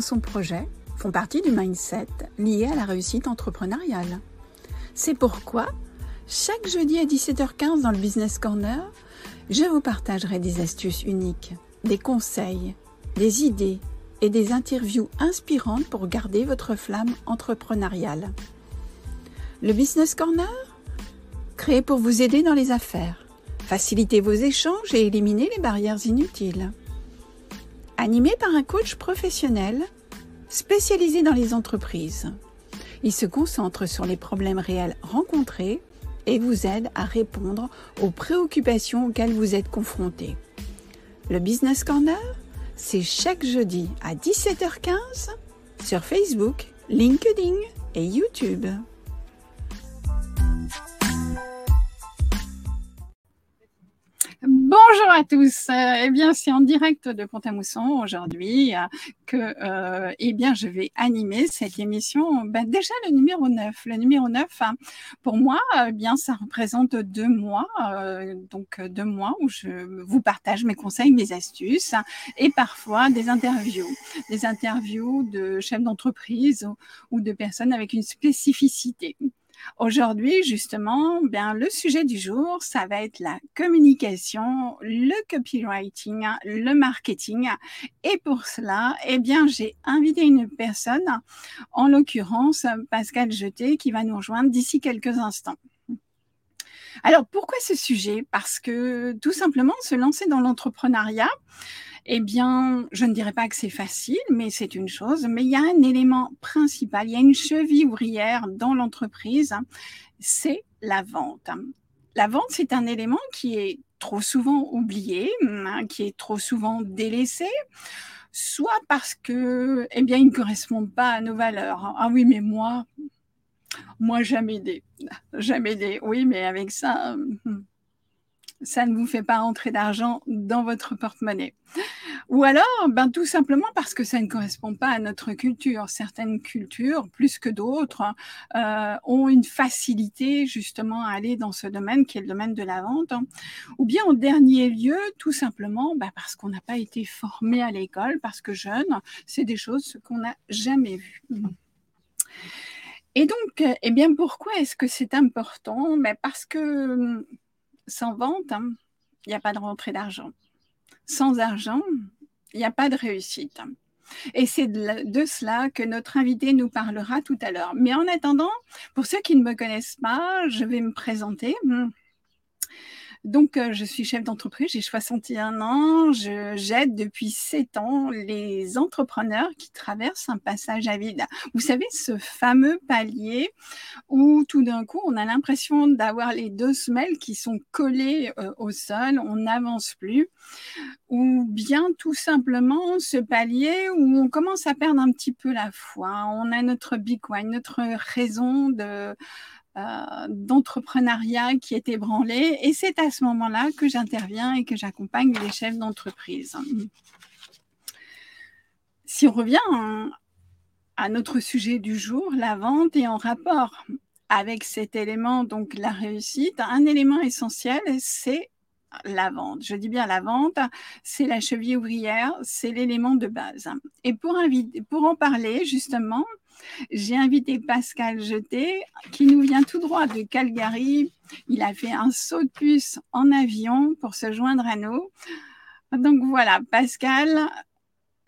son projet font partie du mindset lié à la réussite entrepreneuriale. C'est pourquoi, chaque jeudi à 17h15 dans le Business Corner, je vous partagerai des astuces uniques, des conseils, des idées et des interviews inspirantes pour garder votre flamme entrepreneuriale. Le Business Corner Créé pour vous aider dans les affaires, faciliter vos échanges et éliminer les barrières inutiles. Animé par un coach professionnel spécialisé dans les entreprises. Il se concentre sur les problèmes réels rencontrés et vous aide à répondre aux préoccupations auxquelles vous êtes confrontés. Le Business Corner, c'est chaque jeudi à 17h15 sur Facebook, LinkedIn et YouTube. Bonjour à tous. Eh bien, c'est en direct de Pont-à-Mousson aujourd'hui euh, que, euh, eh bien, je vais animer cette émission. Ben, déjà le numéro 9. Le numéro 9, hein, pour moi, eh bien, ça représente deux mois, euh, donc deux mois où je vous partage mes conseils, mes astuces et parfois des interviews, des interviews de chefs d'entreprise ou de personnes avec une spécificité. Aujourd'hui, justement, bien, le sujet du jour, ça va être la communication, le copywriting, le marketing. Et pour cela, eh bien, j'ai invité une personne, en l'occurrence Pascal Jeté, qui va nous rejoindre d'ici quelques instants. Alors, pourquoi ce sujet? Parce que tout simplement, se lancer dans l'entrepreneuriat, eh bien, je ne dirais pas que c'est facile, mais c'est une chose. Mais il y a un élément principal, il y a une cheville ouvrière dans l'entreprise, c'est la vente. La vente, c'est un élément qui est trop souvent oublié, hein, qui est trop souvent délaissé soit parce que, eh bien, il ne correspond pas à nos valeurs. Ah oui, mais moi, moi, jamais aidé. Jamais aidé. Oui, mais avec ça, hum, ça ne vous fait pas entrer d'argent dans votre porte-monnaie. Ou alors, ben, tout simplement parce que ça ne correspond pas à notre culture. Certaines cultures, plus que d'autres, euh, ont une facilité justement à aller dans ce domaine qui est le domaine de la vente. Ou bien, en dernier lieu, tout simplement ben, parce qu'on n'a pas été formé à l'école, parce que jeune, c'est des choses qu'on n'a jamais vues. Et donc, eh bien, pourquoi est-ce que c'est important? Ben Parce que sans vente, il hein, n'y a pas de rentrée d'argent. Sans argent, il n'y a pas de réussite. Et c'est de, cela que notre invité nous parlera tout à l'heure. Mais en attendant, pour ceux qui ne me connaissent pas, je vais me présenter. Donc, euh, je suis chef d'entreprise, j'ai 61 ans, j'aide depuis 7 ans les entrepreneurs qui traversent un passage à vide. Vous savez, ce fameux palier où tout d'un coup, on a l'impression d'avoir les deux semelles qui sont collées euh, au sol, on n'avance plus, ou bien tout simplement ce palier où on commence à perdre un petit peu la foi. On a notre big notre raison de euh, d'entrepreneuriat qui est ébranlé. Et c'est à ce moment-là que j'interviens et que j'accompagne les chefs d'entreprise. Si on revient à notre sujet du jour, la vente est en rapport avec cet élément, donc la réussite, un élément essentiel, c'est la vente. Je dis bien la vente, c'est la cheville ouvrière, c'est l'élément de base. Et pour en parler, justement, j'ai invité Pascal Jeté, qui nous vient tout droit de Calgary. Il a fait un saut de puce en avion pour se joindre à nous. Donc voilà, Pascal,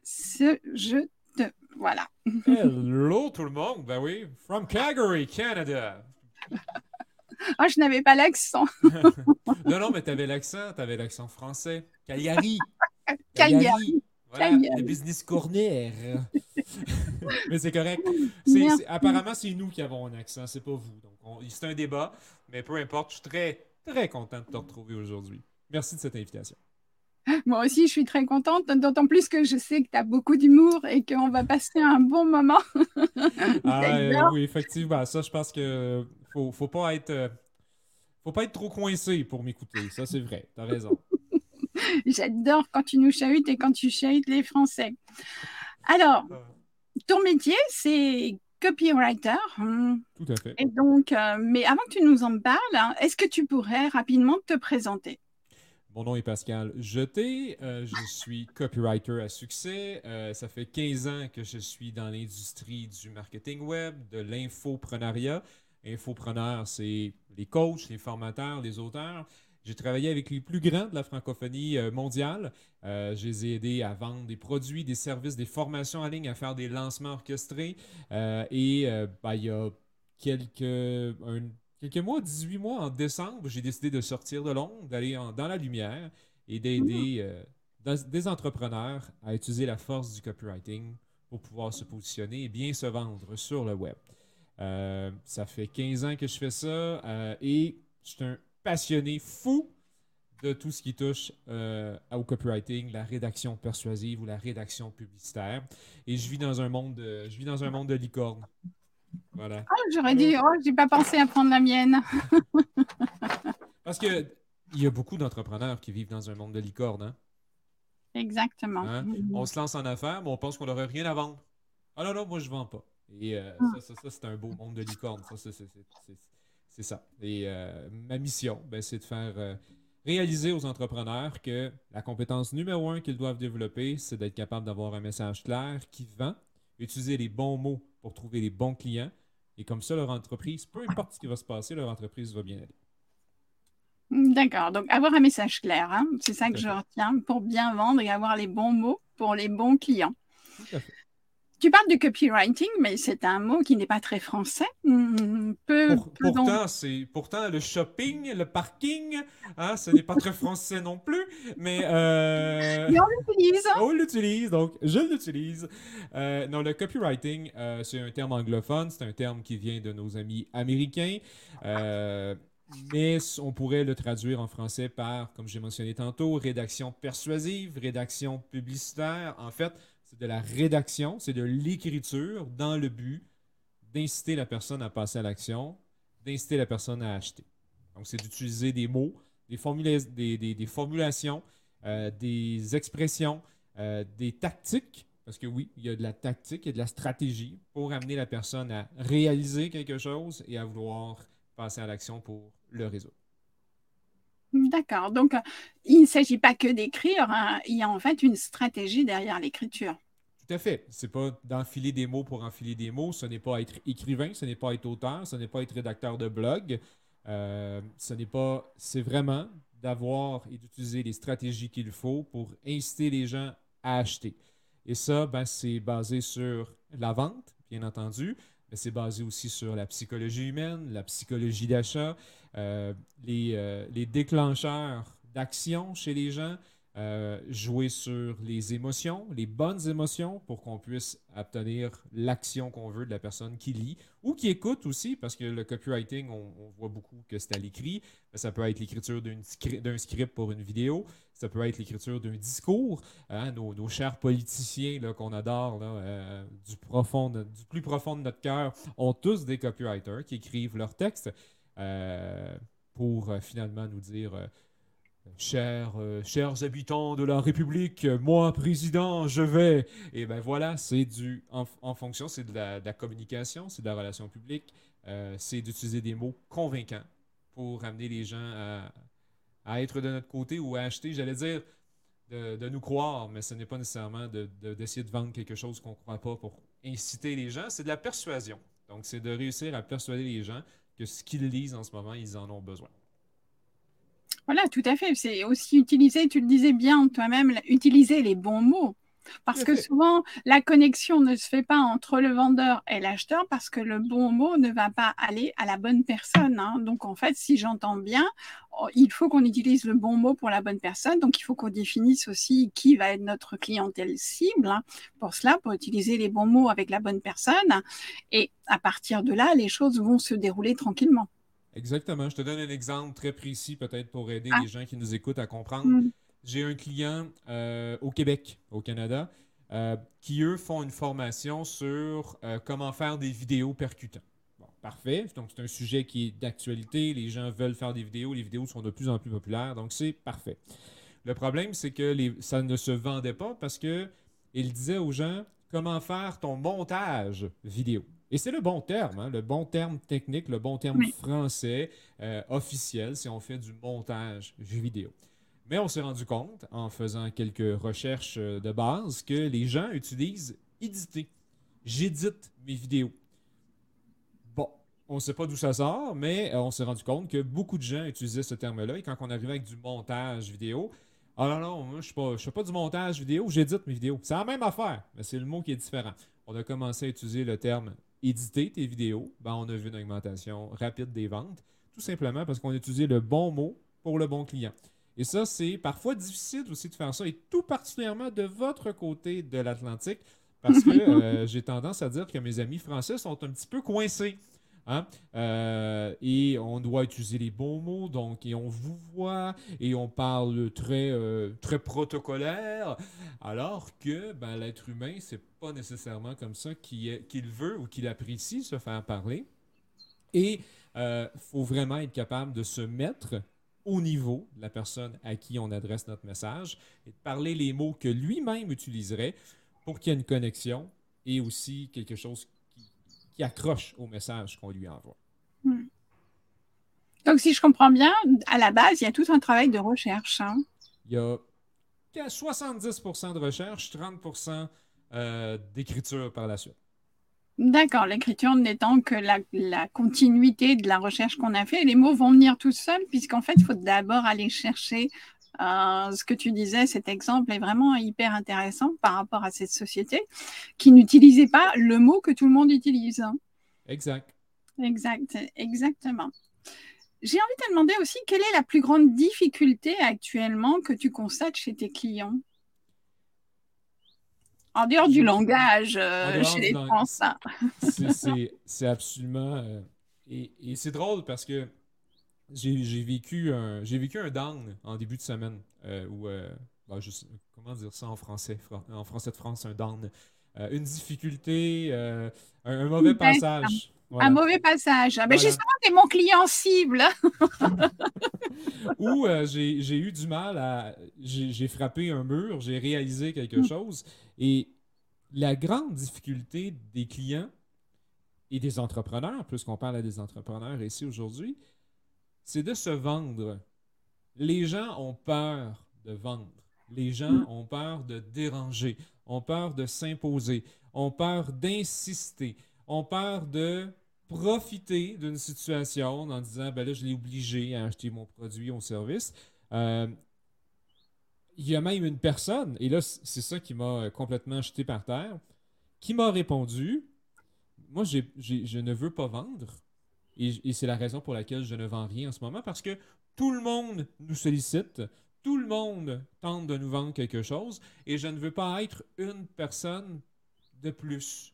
je te. Voilà. Hello tout le monde. Ben oui, from Calgary, Canada. oh, je n'avais pas l'accent. non, non, mais tu avais l'accent, tu avais l'accent français. Calgary. Calgary. Voilà, le business corner. mais c'est correct. apparemment, c'est nous qui avons un accent, c'est pas vous. Donc, c'est un débat, mais peu importe. Je suis très, très content de te retrouver aujourd'hui. Merci de cette invitation. Moi aussi, je suis très contente, d'autant plus que je sais que tu as beaucoup d'humour et qu'on va passer un bon moment. ah, oui, effectivement. Ça, je pense que faut, faut pas être. Euh, faut pas être trop coincé pour m'écouter. Ça, c'est vrai. Tu as raison. J'adore quand tu nous chahutes et quand tu chahutes les Français. Alors, ah ton métier, c'est copywriter. Hein. Tout à fait. Et donc, euh, mais avant que tu nous en parles, hein, est-ce que tu pourrais rapidement te présenter? Mon nom est Pascal Jeté. Euh, je suis copywriter à succès. Euh, ça fait 15 ans que je suis dans l'industrie du marketing web, de l'infoprenariat. Infopreneur, c'est les coachs, les formateurs, les auteurs. J'ai travaillé avec les plus grands de la francophonie euh, mondiale. je les ai aidés à vendre des produits, des services, des formations en ligne, à faire des lancements orchestrés. et ben, il y a quelques, quelques mois, 18 mois, en décembre, j'ai décidé de sortir de l'ombre, d'aller dans la lumière et d'aider euh, des entrepreneurs à utiliser la force du copywriting pour pouvoir se positionner et bien se vendre sur le web. Euh, ça fait 15 ans que je fais ça euh, et je suis un passionné fou de tout ce qui touche au copywriting, la rédaction persuasive ou la rédaction publicitaire. Et je vis dans un monde de, je vis dans un monde de licorne. Voilà. Ah, j'aurais dit, oh, j'ai pas pensé à prendre la mienne. Parce que il y a beaucoup d'entrepreneurs qui vivent dans un monde de licorne. Hein? Exactement. Hein? On se lance en affaires, mais on pense qu'on n'aurait rien à vendre. Ah non, non, moi je vends pas. Et euh, ah. ça, ça, c'est un beau monde de licorne. Ça, c'est ça. Et euh, ma mission, ben, c'est de faire euh, réaliser aux entrepreneurs que la compétence numéro un qu'ils doivent développer, c'est d'être capable d'avoir un message clair qui vend, utiliser les bons mots pour trouver les bons clients. Et comme ça, leur entreprise, peu importe ce qui va se passer, leur entreprise va bien aller. D'accord. Donc, avoir un message clair, hein, c'est ça que je retiens, pour bien vendre et avoir les bons mots pour les bons clients. Tout à fait. Tu parles de copywriting, mais c'est un mot qui n'est pas très français. Hmm, pourtant, c'est pourtant le shopping, le parking, hein, ce n'est pas très français non plus, mais, euh... on l'utilise. On l'utilise, donc je l'utilise. Euh, non, le copywriting, euh, c'est un terme anglophone, c'est un terme qui vient de nos amis américains. Mais on pourrait le traduire en français par, comme j'ai mentionné tantôt, rédaction persuasive, rédaction publicitaire. En fait, de la rédaction, c'est de l'écriture dans le but d'inciter la personne à passer à l'action, d'inciter la personne à acheter. Donc, c'est d'utiliser des mots, des, des, formulations, euh, des expressions, euh, des tactiques, parce que oui, il y a de la tactique et de la stratégie pour amener la personne à réaliser quelque chose et à vouloir passer à l'action pour le résoudre. D'accord. Donc, il ne s'agit pas que d'écrire, hein. il y a en fait une stratégie derrière l'écriture. Tout à fait. C'est pas d'enfiler des mots pour enfiler des mots. Ce n'est pas être écrivain, ce n'est pas être auteur, ce n'est pas être rédacteur de blog. Euh, ce n'est pas. C'est vraiment d'avoir et d'utiliser les stratégies qu'il faut pour inciter les gens à acheter. Et ça, ben, c'est basé sur la vente, bien entendu, mais c'est basé aussi sur la psychologie humaine, la psychologie d'achat, euh, euh, les déclencheurs d'action chez les gens, euh, jouer sur les émotions, les bonnes émotions, pour qu'on puisse obtenir l'action qu'on veut de la personne qui lit ou qui écoute aussi, parce que le copywriting, on, voit beaucoup que c'est à l'écrit. Ça peut être l'écriture d'un script pour une vidéo, ça peut être l'écriture d'un discours. Hein, nos, chers politiciens qu'on adore euh, du, profond du plus profond de notre cœur ont tous des copywriters qui écrivent leurs textes euh, pour finalement nous dire Chers, euh, chers habitants de la République, moi, président, je vais. Et ben voilà, c'est du. En, fonction, c'est de la, communication, c'est de la relation publique, euh, c'est d'utiliser des mots convaincants pour amener les gens à, être de notre côté ou à acheter, j'allais dire, de, nous croire, mais ce n'est pas nécessairement d'essayer de, de, vendre quelque chose qu'on ne croit pas pour inciter les gens, c'est de la persuasion. Donc, c'est de réussir à persuader les gens que ce qu'ils lisent en ce moment, ils en ont besoin. Voilà, tout à fait. C'est aussi utiliser, tu le disais bien toi-même, utiliser les bons mots. Parce que souvent, la connexion ne se fait pas entre le vendeur et l'acheteur parce que le bon mot ne va pas aller à la bonne personne. Hein. Donc, en fait, si j'entends bien, oh, il faut qu'on utilise le bon mot pour la bonne personne. Donc, il faut qu'on définisse aussi qui va être notre clientèle cible. Hein. Pour cela, pour utiliser les bons mots avec la bonne personne. Et à partir de là, les choses vont se dérouler tranquillement. Exactement. Je te donne un exemple très précis, peut-être pour aider ah. les gens qui nous écoutent à comprendre. Mm. J'ai un client euh, au Québec, au Canada, euh, qui, eux, font une formation sur euh, comment faire des vidéos percutantes. Bon, parfait. Donc, c'est un sujet qui est d'actualité. Les gens veulent faire des vidéos. Les vidéos sont de plus en plus populaires. Donc, c'est parfait. Le problème, c'est que les, ça ne se vendait pas parce que il disait aux gens comment faire ton montage vidéo. Et c'est le bon terme, hein, le bon terme technique, le bon terme français euh, officiel si on fait du montage vidéo. Mais on s'est rendu compte, en faisant quelques recherches euh, de base, que les gens utilisent éditer. J'édite mes vidéos. Bon, on ne sait pas d'où ça sort, mais euh, on s'est rendu compte que beaucoup de gens utilisaient ce terme-là. Et quand on arrivait avec du montage vidéo, ah non, non, moi, je ne fais pas du montage vidéo, j'édite mes vidéos. C'est la même affaire, mais c'est le mot qui est différent. On a commencé à utiliser le terme éditer tes vidéos. Ben, on a vu une augmentation rapide des ventes, tout simplement parce qu'on a utilisé le bon mot pour le bon client. Et ça, c'est parfois difficile aussi de faire ça, et tout particulièrement de votre côté de l'Atlantique, parce que euh, j'ai tendance à dire que mes amis français sont un petit peu coincés. Hein? Euh, et on doit utiliser les bons mots, donc, et on vous voit, et on parle très, euh, très protocolaire, alors que ben, l'être humain, c'est pas nécessairement comme ça qu'il veut ou qu'il apprécie se faire parler. Et il faut vraiment être capable de se mettre au niveau de la personne à qui on adresse notre message et de parler les mots que lui-même utiliserait pour qu'il y ait une connexion et aussi quelque chose qui, accroche au message qu'on lui envoie. Hmm. Donc, si je comprends bien, à la base, il y a tout un travail de recherche. Hein. Il y a 70% de recherche, 30% euh, d'écriture par la suite. D'accord, l'écriture n'étant que la, continuité de la recherche qu'on a fait. Les mots vont venir tout seuls, puisqu'en fait, il faut d'abord aller chercher euh, ce que tu disais. Cet exemple est vraiment hyper intéressant par rapport à cette société qui n'utilisait pas le mot que tout le monde utilise. Exact. Exact, exactement. J'ai envie de te demander aussi quelle est la plus grande difficulté actuellement que tu constates chez tes clients? En dehors du langage euh, chez les Français. C'est absolument. Euh, et, c'est drôle parce que j'ai vécu, un, vécu un down en début de semaine. Euh, ou, bah, comment dire ça en français? En français de France, un down. une difficulté, un, mauvais passage. Un mauvais passage. Ben Justement, c'est mon client cible. Ou j'ai eu du mal à. J'ai frappé un mur, j'ai réalisé quelque mm. chose et la grande difficulté des clients et des entrepreneurs, puisqu'on parle à des entrepreneurs ici aujourd'hui, c'est de se vendre. Les gens ont peur de vendre. Les gens ont peur de déranger, ont peur de s'imposer, ont peur d'insister, ont peur de profiter d'une situation en disant ben là, je l'ai obligé à acheter mon produit ou service. Euh, il y a même une personne, et là, c'est ça qui m'a complètement jeté par terre, qui m'a répondu Moi, je ne veux pas vendre. Et, c'est la raison pour laquelle je ne vends rien en ce moment, parce que tout le monde nous sollicite, tout le monde tente de nous vendre quelque chose, et je ne veux pas être une personne de plus.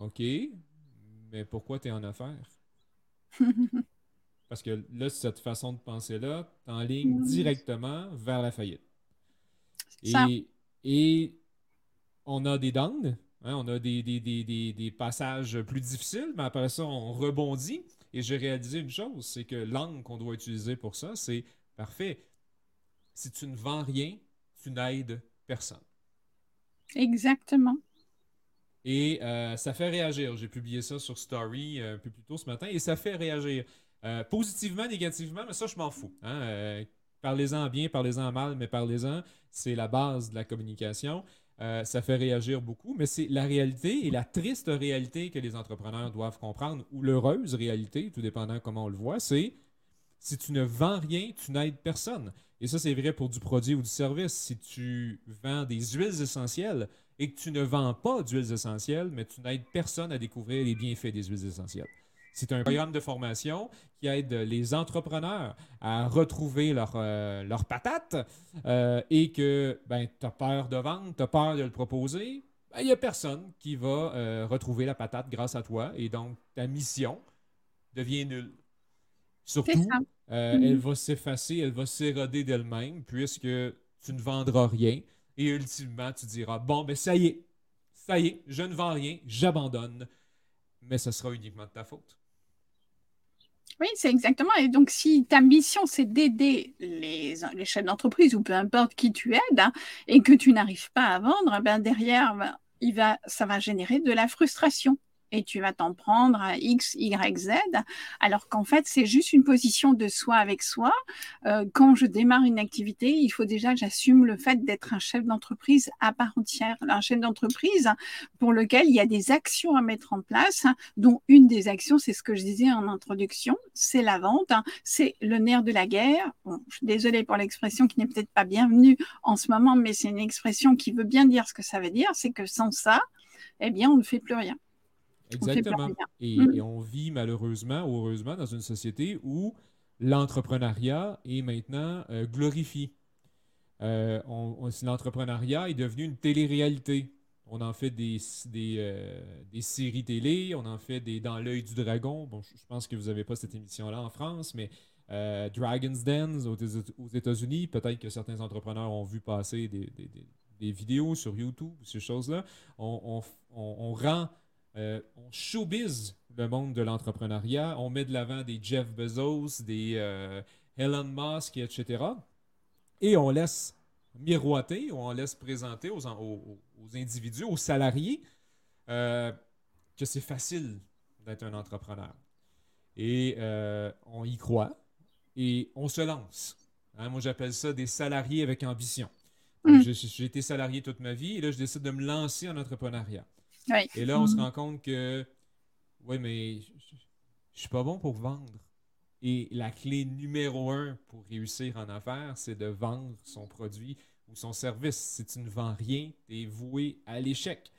OK, mais pourquoi tu es en affaires? Parce que là, cette façon de penser-là t'enligne directement vers la faillite. Et, et, on a des downs, hein, on a des, des, passages plus difficiles, mais après ça, on rebondit. Et j'ai réalisé une chose, c'est que l'angle qu'on doit utiliser pour ça, c'est parfait. Si tu ne vends rien, tu n'aides personne. Exactement. Et euh, ça fait réagir. J'ai publié ça sur Story euh, un peu plus tôt ce matin et ça fait réagir. Euh, positivement, négativement, mais ça, je m'en fous. Hein. Euh, parlez-en bien, parlez-en mal, mais parlez-en. C'est la base de la communication. Euh, ça fait réagir beaucoup, mais c'est la réalité et la triste réalité que les entrepreneurs doivent comprendre, ou l'heureuse réalité, tout dépendant comment on le voit, c'est si tu ne vends rien, tu n'aides personne. Et ça, c'est vrai pour du produit ou du service. Si tu vends des huiles essentielles et que tu ne vends pas d'huiles essentielles, mais tu n'aides personne à découvrir les bienfaits des huiles essentielles. C'est un programme de formation qui aide les entrepreneurs à retrouver leur, euh, leur patate euh, et que ben, tu as peur de vendre, tu as peur de le proposer. Ben, il n'y a personne qui va euh, retrouver la patate grâce à toi et donc ta mission devient nulle. Surtout, elle va s'effacer, elle va s'éroder d'elle-même puisque tu ne vendras rien et ultimement tu diras Bon, ben ça y est, ça y est, je ne vends rien, j'abandonne, mais ce sera uniquement de ta faute. Oui, c'est exactement. Et donc, si ta mission, c'est d'aider les, les, chefs d'entreprise ou peu importe qui tu aides hein, et que tu n'arrives pas à vendre, ben derrière, ben, il va, ça va générer de la frustration. Et tu vas t'en prendre à X, Y, Z, alors qu'en fait, c'est juste une position de soi avec soi. Euh, quand je démarre une activité, il faut déjà j'assume le fait d'être un chef d'entreprise à part entière, un chef d'entreprise pour lequel il y a des actions à mettre en place, dont une des actions, c'est ce que je disais en introduction, c'est la vente, c'est le nerf de la guerre. je suis désolée pour l'expression qui n'est peut-être pas bienvenue en ce moment, mais c'est une expression qui veut bien dire ce que ça veut dire, c'est que sans ça, eh bien, on ne fait plus rien. Exactement. Mm. Et, on vit malheureusement ou heureusement dans une société où l'entrepreneuriat est maintenant euh, glorifié. Euh, l'entrepreneuriat est devenu une télé-réalité. On en fait des, des, euh, des, séries télé, on en fait des Dans l'œil du dragon. Bon, je, pense que vous n'avez pas cette émission-là en France, mais Dragon's Den aux, États-Unis, peut-être que certains entrepreneurs ont vu passer des, des vidéos sur YouTube, ces choses-là. On, on, rend euh, on showbiz le monde de l'entrepreneuriat. On met de l'avant des Jeff Bezos, des euh, Elon Musk, etc. Et on laisse miroiter, ou on laisse présenter aux, individus, aux salariés, euh, que c'est facile d'être un entrepreneur. Et on y croit et on se lance. Hein, moi, j'appelle ça des salariés avec ambition. Mm. J'ai été salarié toute ma vie et là, je décide de me lancer en entrepreneuriat. Et là, on se mm. rend compte que, oui, mais je, ne suis pas bon pour vendre. Et la clé numéro un pour réussir en affaires, c'est de vendre son produit ou son service. Si tu ne vends rien, tu es voué à l'échec.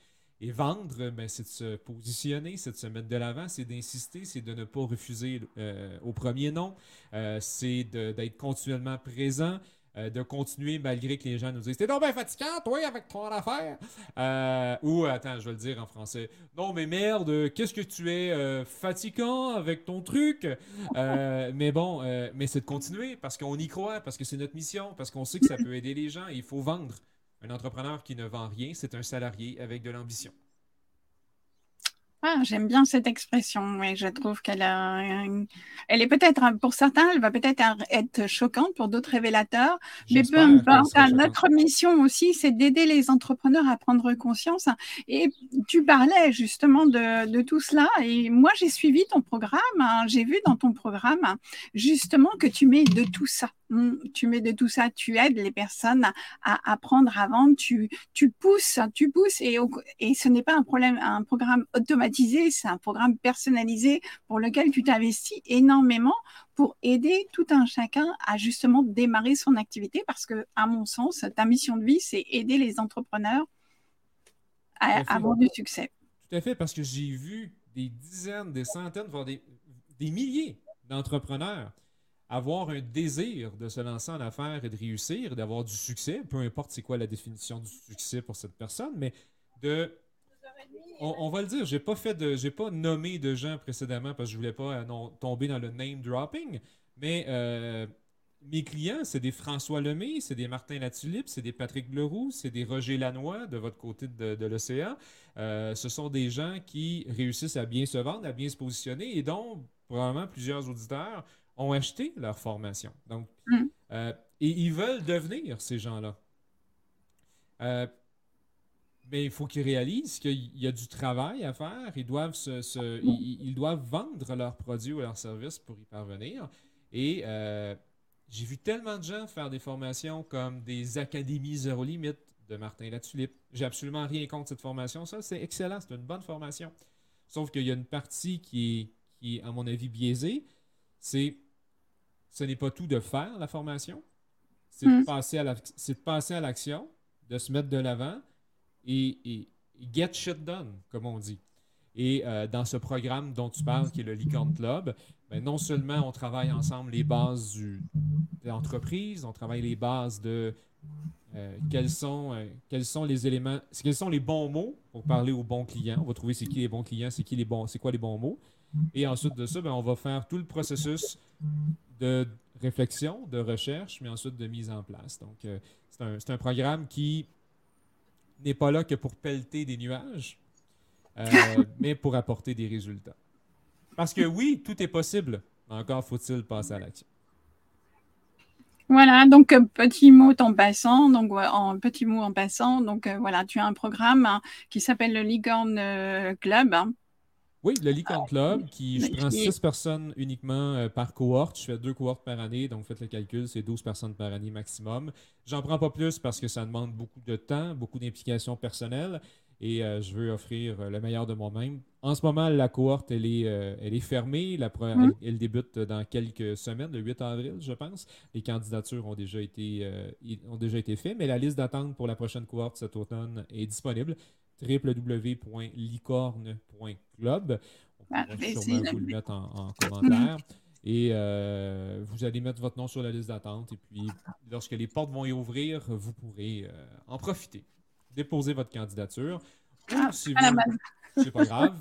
Et vendre, ben, c'est de se positionner, c'est de se mettre de l'avant, c'est d'insister, c'est de ne pas refuser euh, au premier nom, euh, c'est d'être continuellement présent, euh, de continuer malgré que les gens nous disent T'es donc bien fatigant, toi, avec ton affaire. Euh, ou, attends, je vais le dire en français Non, mais merde, qu'est-ce que tu es euh, fatigant avec ton truc? Mais bon, mais c'est de continuer parce qu'on y croit, parce que c'est notre mission, parce qu'on sait que ça peut aider les gens. il faut vendre. Un entrepreneur qui ne vend rien, c'est un salarié avec de l'ambition. Ah, j'aime bien cette expression, mais je trouve qu'elle elle est peut-être pour certains, elle va peut-être être choquante, pour d'autres révélateurs, mais peu importe. Notre mission aussi, c'est d'aider les entrepreneurs à prendre conscience. Et tu parlais justement de, tout cela, et moi j'ai suivi ton programme, hein. j'ai vu dans ton programme justement que tu mets de tout ça. Hum, tu mets de tout ça, tu aides les personnes à apprendre à vendre, tu, tu pousses, tu pousses, et, et ce n'est pas un problème, un programme automatique c'est un programme personnalisé pour lequel tu t'investis énormément pour aider tout un chacun à justement démarrer son activité parce que, à mon sens, ta mission de vie, c'est aider les entrepreneurs à, avoir du succès. Tout à fait, parce que j'ai vu des dizaines, des centaines, voire des, des milliers d'entrepreneurs avoir un désir de se lancer en affaires et de réussir, d'avoir du succès, peu importe c'est quoi la définition du succès pour cette personne, mais de on, va le dire, j'ai pas fait de, j'ai pas nommé de gens précédemment parce que je voulais pas euh, tomber dans le name dropping, mais euh, mes clients, c'est des François Lemay, c'est des Martin Latulippe, c'est des Patrick Leroux, c'est des Roger Lanois de votre côté de, l'océan. Euh, ce sont des gens qui réussissent à bien se vendre, à bien se positionner et dont probablement plusieurs auditeurs ont acheté leur formation. Donc, mm. et ils veulent devenir ces gens-là mais il faut qu'ils réalisent qu'il y a du travail à faire. Ils doivent, se, ils, doivent vendre leurs produits ou leurs services pour y parvenir. Et euh, j'ai vu tellement de gens faire des formations comme des académies zéro limite de Martin Latulippe. J'ai absolument rien contre cette formation. Ça, c'est excellent. C'est une bonne formation. Sauf qu'il y a une partie qui est, qui est, à mon avis, biaisée. C'est ce n'est pas tout de faire la formation. C'est de hmm. passer à l'action, de se mettre de l'avant et, get shit done, comme on dit. Et euh, dans ce programme dont tu parles, qui est le Licorne Club, ben, non seulement on travaille ensemble les bases du, de l'entreprise, on travaille les bases de euh, quels, sont, euh, quels sont les éléments, quels sont les bons mots pour parler aux bons clients. On va trouver c'est qui les bons clients, c'est qui les bons, c'est quoi les bons mots. Et ensuite de ça, ben, on va faire tout le processus de réflexion, de recherche, mais ensuite de mise en place. Donc, c'est un, un, programme qui n'est pas là que pour pelleter des nuages, euh, mais pour apporter des résultats. Parce que oui, tout est possible, encore faut-il passer à l'action. Voilà, donc euh, petit mot en passant, donc en petit mot en passant, donc euh, voilà, tu as un programme hein, qui s'appelle le Licorne Club. Hein. Oui, le Licorne Club, qui je prends 6 personnes uniquement par cohorte. Je fais deux cohortes par année, donc faites le calcul, c'est 12 personnes par année maximum. J'en prends pas plus parce que ça demande beaucoup de temps, beaucoup d'implications personnelles et euh, je veux offrir euh, le meilleur de moi-même. En ce moment, la cohorte, elle est, euh, elle est fermée. La mm. elle, débute dans quelques semaines, le 8 avril, je pense. Les candidatures ont déjà été, ont déjà été faites, mais la liste d'attente pour la prochaine cohorte cet automne est disponible www.licorne.club. On pourra sûrement vous le mettre en, commentaire. Et vous allez mettre votre nom sur la liste d'attente. Et puis, lorsque les portes vont y ouvrir, vous pourrez en profiter déposer votre candidature. Ah, si c'est pas grave,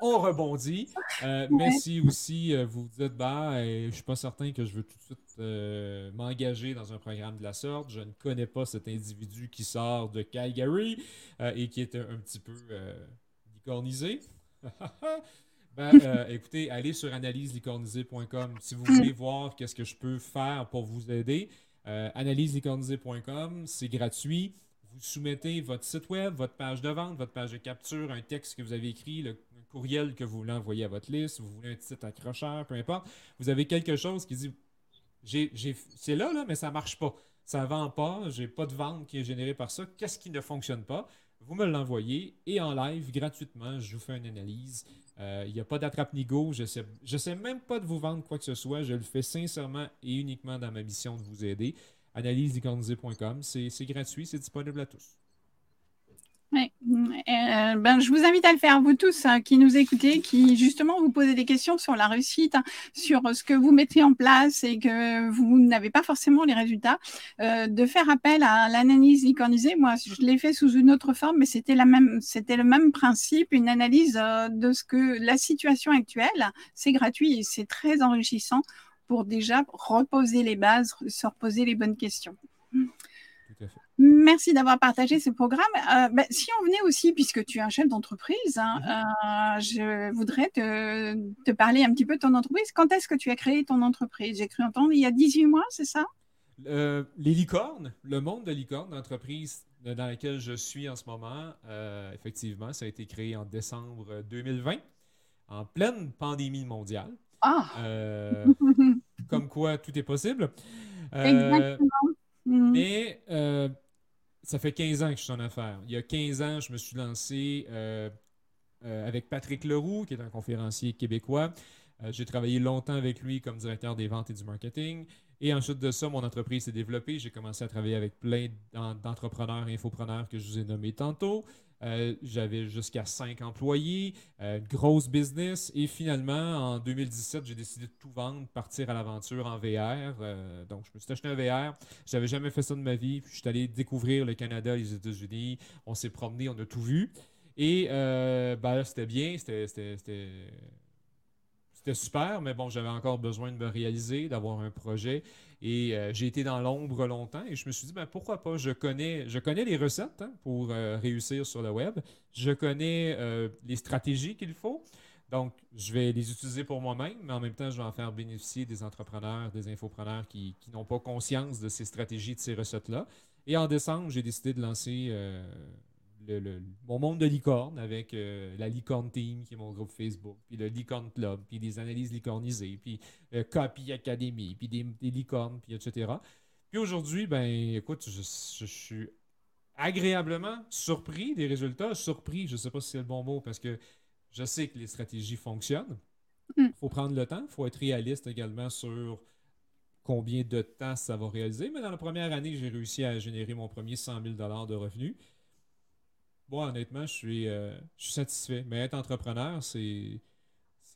on rebondit. Euh, mais si aussi euh, vous vous dites, bah, euh, je suis pas certain que je veux tout de suite m'engager dans un programme de la sorte, je ne connais pas cet individu qui sort de Calgary et qui est un, petit peu licornisé. ben, écoutez, allez sur analyselicornisé.com si vous voulez voir qu'est-ce que je peux faire pour vous aider. analyselicornisé.com, c'est gratuit vous soumettez votre site web, votre page de vente, votre page de capture, un texte que vous avez écrit, le courriel que vous voulez envoyer à votre liste, vous voulez un titre accrocheur, peu importe. Vous avez quelque chose qui dit c'est là, là, mais ça ne marche pas. Ça ne vend pas, j'ai pas de vente qui est générée par ça. Qu'est-ce qui ne fonctionne pas? Vous me l'envoyez et en live, gratuitement, je vous fais une analyse. Euh, il n'y a pas d'attrape-nigo. Je ne sais, je sais même pas de vous vendre quoi que ce soit. Je le fais sincèrement et uniquement dans ma mission de vous aider analyse-décornisé.com. C'est gratuit, c'est disponible à tous. Oui. Euh, ben, je vous invite à le faire, vous tous hein, qui nous écoutez, qui justement vous posez des questions sur la réussite, hein, sur ce que vous mettez en place et que vous n'avez pas forcément les résultats, euh, de faire appel à l'analyse iconisée. Moi, je l'ai fait sous une autre forme, mais c'était la même, c'était le même principe, une analyse euh, de ce que la situation actuelle. C'est gratuit et c'est très enrichissant pour déjà reposer les bases, se reposer les bonnes questions. Merci d'avoir partagé ce programme. Euh, bah, si on venait aussi, puisque tu es un chef d'entreprise, hein, mhm. euh, je voudrais te, parler un petit peu de ton entreprise. Quand est-ce que tu as créé ton entreprise? J'ai cru entendre il y a 18 mois, c'est ça? Euh, Les licornes, le monde de licornes, l'entreprise dans laquelle je suis en ce moment, effectivement, ça a été créé en décembre 2020, en pleine pandémie mondiale. Ah! Euh, comme quoi, tout est possible. Euh, mm. Mais euh, ça fait 15 ans que je suis en affaires. Il y a 15 ans, je me suis lancé avec Patrick Leroux, qui est un conférencier québécois. J'ai travaillé longtemps avec lui comme directeur des ventes et du marketing. Et ensuite de ça, mon entreprise s'est développée. J'ai commencé à travailler avec plein d'entrepreneurs et infopreneurs que je vous ai nommés tantôt. Euh, j'avais jusqu'à 5 employés, euh, grosse business. Et finalement, en 2017, j'ai décidé de tout vendre, partir à l'aventure en VR. Euh, donc, je me suis acheté un VR. Je n'avais jamais fait ça de ma vie. Puis, je suis allé découvrir le Canada, les États-Unis. On s'est promené, on a tout vu. Et ben, c'était bien. C'était c'était super, mais bon, j'avais encore besoin de me réaliser, d'avoir un projet. Et euh, j'ai été dans l'ombre longtemps et je me suis dit, ben, pourquoi pas? Je connais, je connais les recettes hein, pour euh, réussir sur le web. Je connais euh, les stratégies qu'il faut. Donc, je vais les utiliser pour moi-même, mais en même temps, je vais en faire bénéficier des entrepreneurs, des infopreneurs qui, qui n'ont pas conscience de ces stratégies, de ces recettes-là. Et en décembre, j'ai décidé de lancer mon monde de licorne avec euh, la Licorne Team, qui est mon groupe Facebook, puis le Licorne Club, puis des analyses licornisées, puis euh, Copy Academy, puis des, licornes, puis etc. Puis aujourd'hui, ben écoute, je, suis agréablement surpris des résultats. Surpris, je ne sais pas si c'est le bon mot, parce que je sais que les stratégies fonctionnent. Il mm. faut prendre le temps, il faut être réaliste également sur combien de temps ça va réaliser. Mais dans la première année, j'ai réussi à générer mon premier 100 000 de revenus. Moi, honnêtement, je suis, euh, je suis satisfait. Mais être entrepreneur, c'est.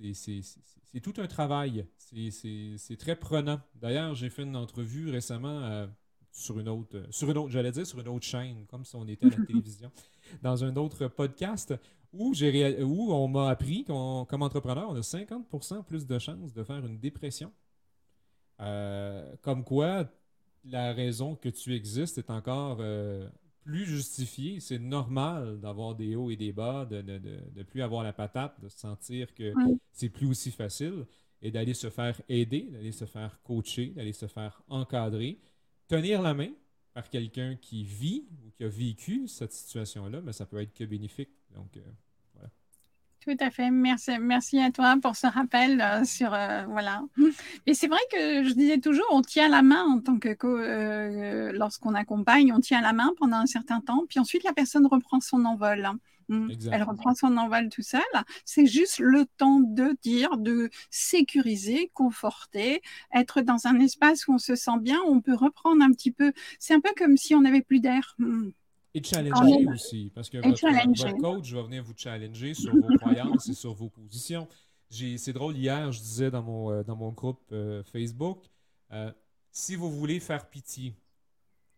C'est tout un travail. C'est très prenant. D'ailleurs, j'ai fait une entrevue récemment euh, sur une autre, sur une autre, j'allais dire sur une autre chaîne, comme si on était à la télévision, dans un autre podcast où, où on m'a appris qu'en comme entrepreneur, on a 50% plus de chances de faire une dépression. Euh, comme quoi, la raison que tu existes est encore plus justifié. C'est normal d'avoir des hauts et des bas, de ne plus avoir la patate, de sentir que c'est plus aussi facile et d'aller se faire aider, d'aller se faire coacher, d'aller se faire encadrer. Tenir la main par quelqu'un qui vit ou qui a vécu cette situation-là, mais ça peut être que bénéfique. Donc, euh. Tout à fait. Merci, merci à toi pour ce rappel euh, sur euh, voilà. Et c'est vrai que je disais toujours, on tient la main en tant que euh, lorsqu'on accompagne, on tient la main pendant un certain temps, puis ensuite la personne reprend son envol. Mm. Elle reprend son envol tout seul. C'est juste le temps de dire, de sécuriser, conforter, être dans un espace où on se sent bien, où on peut reprendre un petit peu. C'est un peu comme si on n'avait plus d'air. Mm. Et challenger aussi, parce que votre, coach va venir vous challenger sur vos croyances et sur vos positions. C'est drôle, hier, je disais dans mon, euh, dans mon groupe euh, Facebook, euh, si vous voulez faire pitié,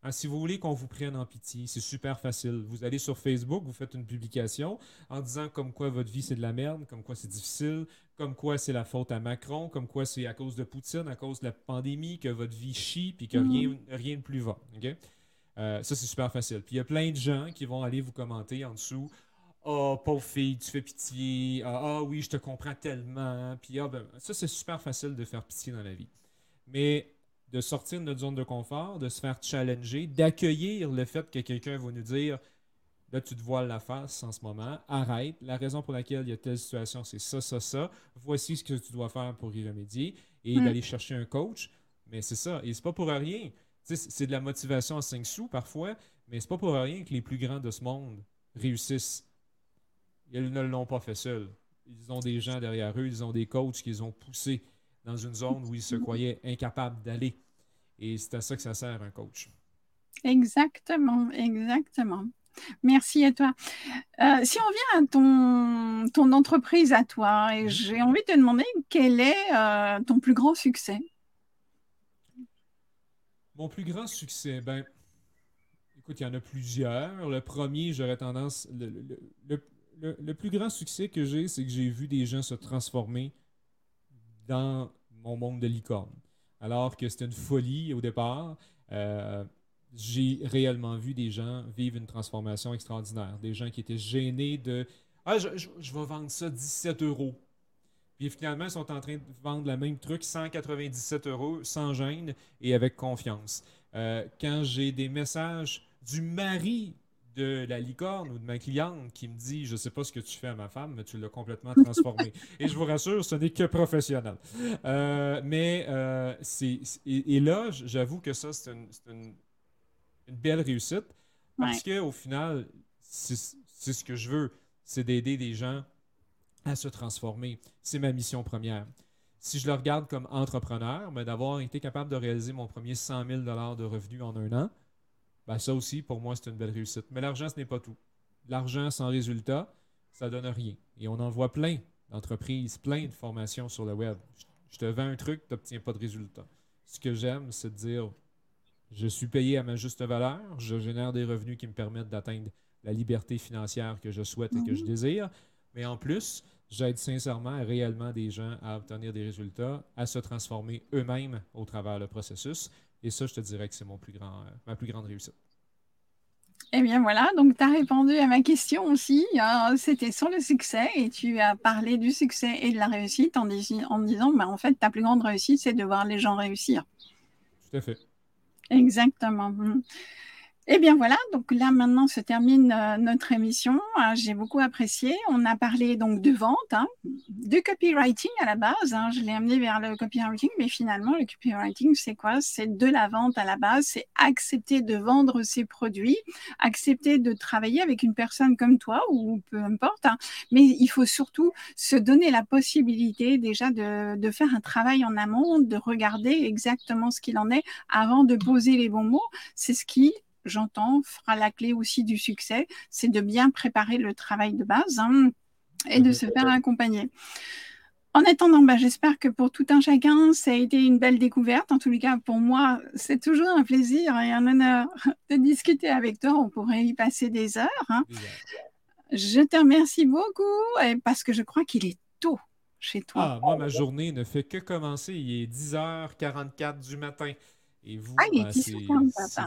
hein, si vous voulez qu'on vous prenne en pitié, c'est super facile. Vous allez sur Facebook, vous faites une publication en disant comme quoi votre vie c'est de la merde, comme quoi c'est difficile, comme quoi c'est la faute à Macron, comme quoi c'est à cause de Poutine, à cause de la pandémie que votre vie chie puis que mm-hmm. rien, rien de plus va. Euh, ça, c'est super facile. Puis il y a plein de gens qui vont aller vous commenter en dessous. Oh, pauvre fille, tu fais pitié. Ah, ah oui, je te comprends tellement. Puis ah, ben, ça, c'est super facile de faire pitié dans la vie. Mais de sortir de notre zone de confort, de se faire challenger, d'accueillir le fait que quelqu'un va nous dire Là, tu te voiles la face en ce moment, arrête. La raison pour laquelle il y a telle situation, c'est ça, ça, ça. Voici ce que tu dois faire pour y remédier et mm. d'aller chercher un coach. Mais c'est ça. Et c'est pas pour rien c'est de la motivation à 5 sous parfois, mais c'est pas pour rien que les plus grands de ce monde réussissent. Ils ne l'ont pas fait seuls. Ils ont des gens derrière eux, ils ont des coachs qui les ont poussés dans une zone où ils se croyaient incapables d'aller. Et c'est à ça que ça sert un coach. Exactement, exactement. Merci à toi. Euh, si on vient à ton, ton entreprise à toi, et j'ai envie de te demander quel est euh, ton plus grand succès? Mon plus grand succès, ben, écoute, il y en a plusieurs. Le premier, j'aurais tendance. Le, plus grand succès que j'ai, c'est que j'ai vu des gens se transformer dans mon monde de licorne. Alors que c'était une folie au départ, euh, j'ai réellement vu des gens vivre une transformation extraordinaire. Des gens qui étaient gênés de Ah, je, je vais vendre ça 17 euros. Puis finalement, ils sont en train de vendre le même truc, 197 euros, sans gêne et avec confiance. Euh, quand j'ai des messages du mari de la licorne ou de ma cliente qui me dit Je ne sais pas ce que tu fais à ma femme, mais tu l'as complètement transformé. et je vous rassure, ce n'est que professionnel. Euh, mais euh, c'est. Et, là, j'avoue que ça, c'est une, belle réussite parce qu'au final, c'est ce que je veux, c'est d'aider des gens à se transformer. C'est ma mission première. Si je le regarde comme entrepreneur, mais d'avoir été capable de réaliser mon premier 100 000 de revenus en un an, ben ça aussi, pour moi, c'est une belle réussite. Mais l'argent, ce n'est pas tout. L'argent sans résultat, ça donne rien. Et on en voit plein d'entreprises, plein de formations sur le web. Je te vends un truc, tu n'obtiens pas de résultat. Ce que j'aime, c'est de dire je suis payé à ma juste valeur, je génère des revenus qui me permettent d'atteindre la liberté financière que je souhaite et que je mhm. désire. Mais en plus, j'aide sincèrement réellement des gens à obtenir des résultats, à se transformer eux-mêmes au travers le processus. Et ça, je te dirais que c'est mon plus grand, euh, ma plus grande réussite. Eh bien voilà, donc tu as répondu à ma question aussi. Hein. C'était sur le succès et tu as parlé du succès et de la réussite en, en disant, bah, en fait, ta plus grande réussite, c'est de voir les gens réussir. Tout à fait. Exactement. Eh bien voilà, donc là maintenant se termine euh, notre émission. Ah, j'ai beaucoup apprécié. On a parlé donc de vente, hein, de copywriting à la base. Hein. Je l'ai amené vers le copywriting, mais finalement le copywriting c'est quoi? C'est de la vente à la base. C'est accepter de vendre ses produits, accepter de travailler avec une personne comme toi ou peu importe. Hein. Mais il faut surtout se donner la possibilité déjà de, de faire un travail en amont, de regarder exactement ce qu'il en est avant de poser les bons mots. C'est ce qui j'entends, fera la clé aussi du succès, c'est de bien préparer le travail de base hein, et de se faire accompagner. En attendant, bah, j'espère que pour tout un chacun, ça a été une belle découverte. En tous les cas, pour moi, c'est toujours un plaisir et un honneur de discuter avec toi. On pourrait y passer des heures. Hein. Je te remercie beaucoup et parce que je crois qu'il est tôt chez toi. Ah, moi, ma journée ne fait que commencer. Il est 10h44 du matin. Et vous, ah, ben, c'est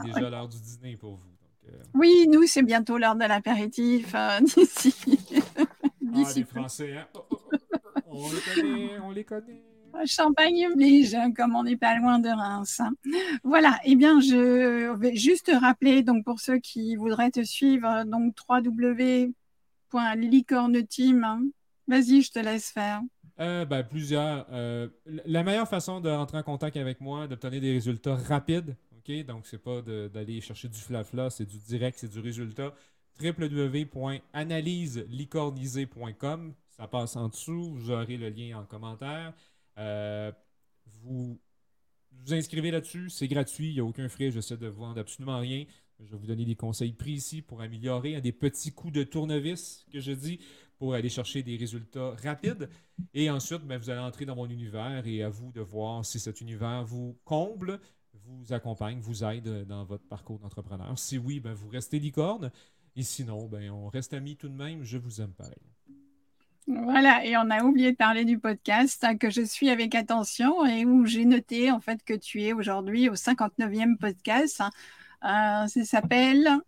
déjà l'heure du dîner pour vous. Euh. Oui, nous, c'est bientôt l'heure de l'apéritif euh, d'ici. ah, les Français, hein? Oh, oh, oh, on les connaît, on les connaît. Champagne oblige, hein, comme on n'est pas loin de Reims. Hein. Voilà, eh bien, je vais juste rappeler, donc pour ceux qui voudraient te suivre, donc www.licorneteam.com Vas-y, je te laisse faire. Euh, ben, plusieurs. Euh, la meilleure façon de en contact avec moi, d'obtenir des résultats rapides, OK? Donc, c'est pas d'aller chercher du flafla, c'est du direct, c'est du résultat. www.analyselicornisé.com. Ça passe en dessous. Vous aurez le lien en commentaire. Euh, vous vous inscrivez là-dessus. C'est gratuit. Il n'y a aucun frais. J'essaie de vendre absolument rien. Je vais vous donner des conseils précis pour améliorer. des petits coups de tournevis que je dis pour aller chercher des résultats rapides. Et ensuite, ben, vous allez entrer dans mon univers et à vous de voir si cet univers vous comble, vous accompagne, vous aide dans votre parcours d'entrepreneur. Si oui, ben, vous restez licorne. Et sinon, ben, on reste amis tout de même. Je vous aime pareil. Voilà, et on a oublié de parler du podcast hein, que je suis avec attention et où j'ai noté en fait que tu es aujourd'hui au 59e podcast. Hein. Euh, ça s'appelle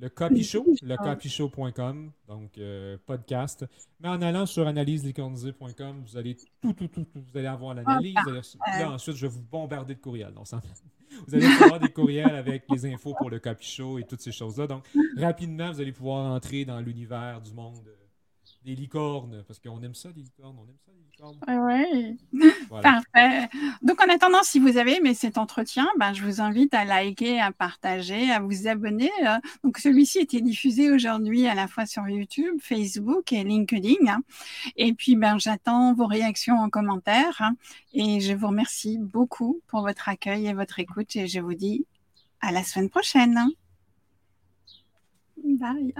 le Copy Show, le copyshow.com, donc euh, podcast. Mais en allant sur analyselicornisé.com, vous allez tout, tout, tout, vous allez avoir l'analyse. Là, ensuite, je vais vous bombarder de courriels. Donc, vous allez avoir des courriels avec les infos pour le Copy Show et toutes ces choses-là. Donc, rapidement, vous allez pouvoir entrer dans l'univers du monde des licornes, parce qu'on aime ça, les licornes, on aime ça, les licornes. Oui, parfait. Donc, en attendant, si vous avez aimé cet entretien, ben, je vous invite à liker, à partager, à vous abonner. Euh. Donc, celui-ci était diffusé aujourd'hui à la fois sur YouTube, Facebook et LinkedIn. Hein. Et puis, ben, j'attends vos réactions en commentaire. Hein. Et je vous remercie beaucoup pour votre accueil et votre écoute. Et je vous dis à la semaine prochaine. Bye.